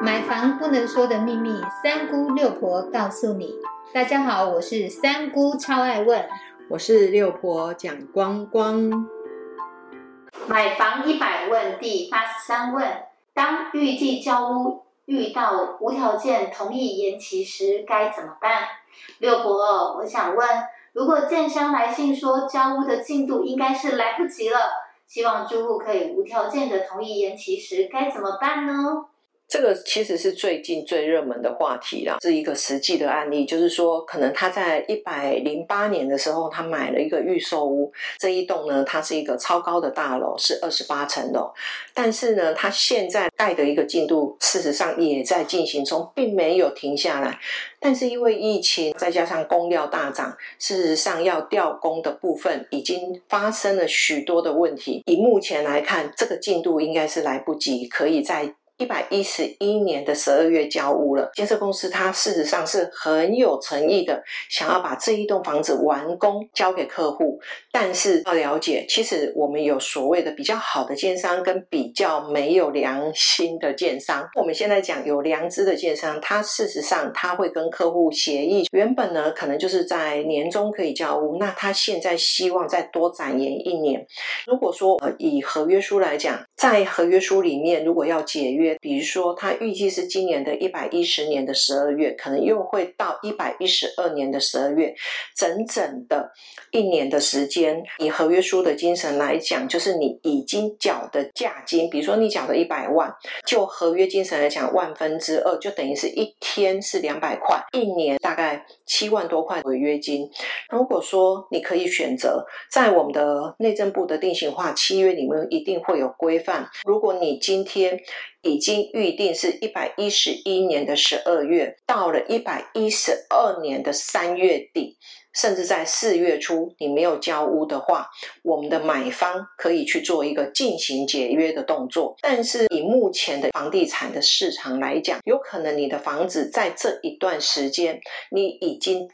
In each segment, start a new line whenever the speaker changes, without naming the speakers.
买房不能说的秘密，三姑六婆告诉你。大家好，我是三姑，超爱问。
我是六婆蒋光光。
买房一百问第八十三问：当预计交屋遇到无条件同意延期时，该怎么办？六婆，我想问，如果建商来信说交屋的进度应该是来不及了，希望住户可以无条件的同意延期时，该怎么办呢？
这个其实是最近最热门的话题啦，是一个实际的案例，就是说，可能他在一百零八年的时候，他买了一个预售屋，这一栋呢，它是一个超高的大楼，是二十八层楼，但是呢，他现在盖的一个进度，事实上也在进行中，并没有停下来，但是因为疫情，再加上工料大涨，事实上要调工的部分已经发生了许多的问题，以目前来看，这个进度应该是来不及，可以在。一百一十一年的十二月交屋了，建设公司它事实上是很有诚意的，想要把这一栋房子完工交给客户。但是要了解，其实我们有所谓的比较好的建商跟比较没有良心的建商。我们现在讲有良知的建商，他事实上他会跟客户协议，原本呢可能就是在年终可以交屋，那他现在希望再多展延一年。如果说呃以合约书来讲，在合约书里面如果要解约。比如说，他预计是今年的一百一十年的十二月，可能又会到一百一十二年的十二月，整整的一年的时间。以合约书的精神来讲，就是你已经缴的价金，比如说你缴的一百万，就合约精神来讲，万分之二就等于是一天是两百块，一年大概七万多块违约金。如果说你可以选择，在我们的内政部的定型化契约里面，一定会有规范。如果你今天已已经预定是一百一十一年的十二月，到了一百一十二年的三月底，甚至在四月初，你没有交屋的话，我们的买方可以去做一个进行解约的动作。但是以目前的房地产的市场来讲，有可能你的房子在这一段时间，你已经。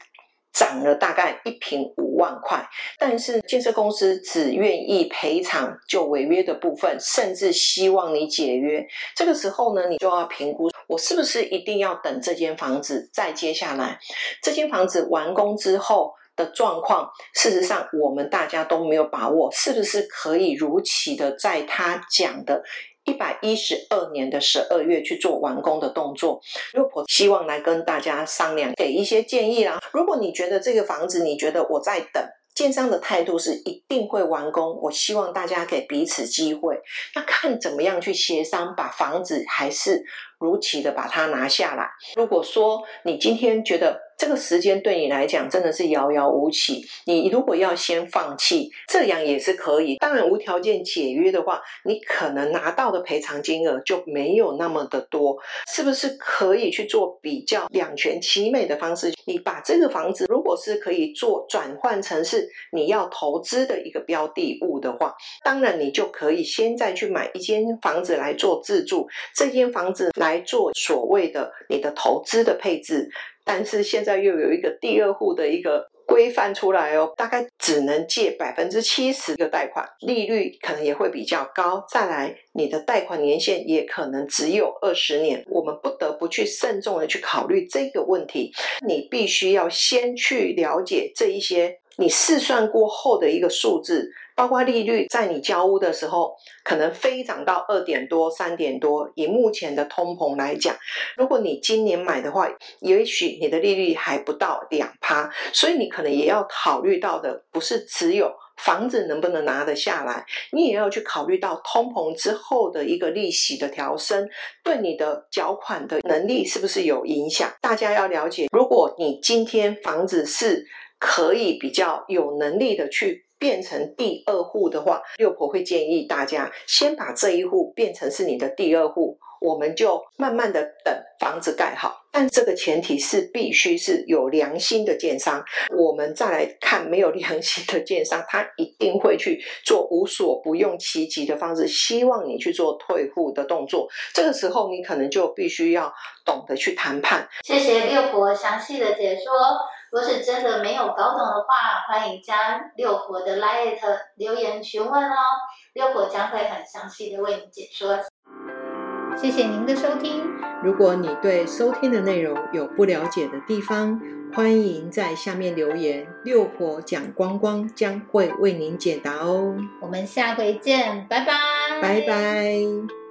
涨了大概一平五万块，但是建设公司只愿意赔偿就违约的部分，甚至希望你解约。这个时候呢，你就要评估我是不是一定要等这间房子再接下来，这间房子完工之后的状况，事实上我们大家都没有把握，是不是可以如期的在他讲的。一百一十二年的十二月去做完工的动作，六婆希望来跟大家商量，给一些建议啦。如果你觉得这个房子，你觉得我在等，建商的态度是一定会完工，我希望大家给彼此机会，那看怎么样去协商，把房子还是如期的把它拿下来。如果说你今天觉得，这个时间对你来讲真的是遥遥无期。你如果要先放弃，这样也是可以。当然，无条件解约的话，你可能拿到的赔偿金额就没有那么的多。是不是可以去做比较两全其美的方式？你把这个房子，如果是可以做转换成是你要投资的一个标的物的话，当然你就可以先再去买一间房子来做自住，这间房子来来做所谓的你的投资的配置。但是现在又有一个第二户的一个规范出来哦，大概只能借百分之七十的贷款，利率可能也会比较高。再来，你的贷款年限也可能只有二十年，我们不得不去慎重的去考虑这个问题。你必须要先去了解这一些，你试算过后的一个数字。包括利率，在你交屋的时候，可能飞涨到二点多、三点多。以目前的通膨来讲，如果你今年买的话，也许你的利率还不到两趴。所以你可能也要考虑到的，不是只有房子能不能拿得下来，你也要去考虑到通膨之后的一个利息的调升，对你的缴款的能力是不是有影响？大家要了解，如果你今天房子是可以比较有能力的去。变成第二户的话，六婆会建议大家先把这一户变成是你的第二户，我们就慢慢的等房子盖好。但这个前提是必须是有良心的建商，我们再来看没有良心的建商，他一定会去做无所不用其极的方式，希望你去做退户的动作。这个时候你可能就必须要懂得去谈判。
谢谢六婆详细的解说。如果是真的没有搞懂的话，欢迎加六婆的 liet 留言询问哦，六婆将会很详细的为你解说。谢谢您的收听。
如果你对收听的内容有不了解的地方，欢迎在下面留言，六婆讲光光将会为您解答哦。
我们下回见，拜拜，
拜拜。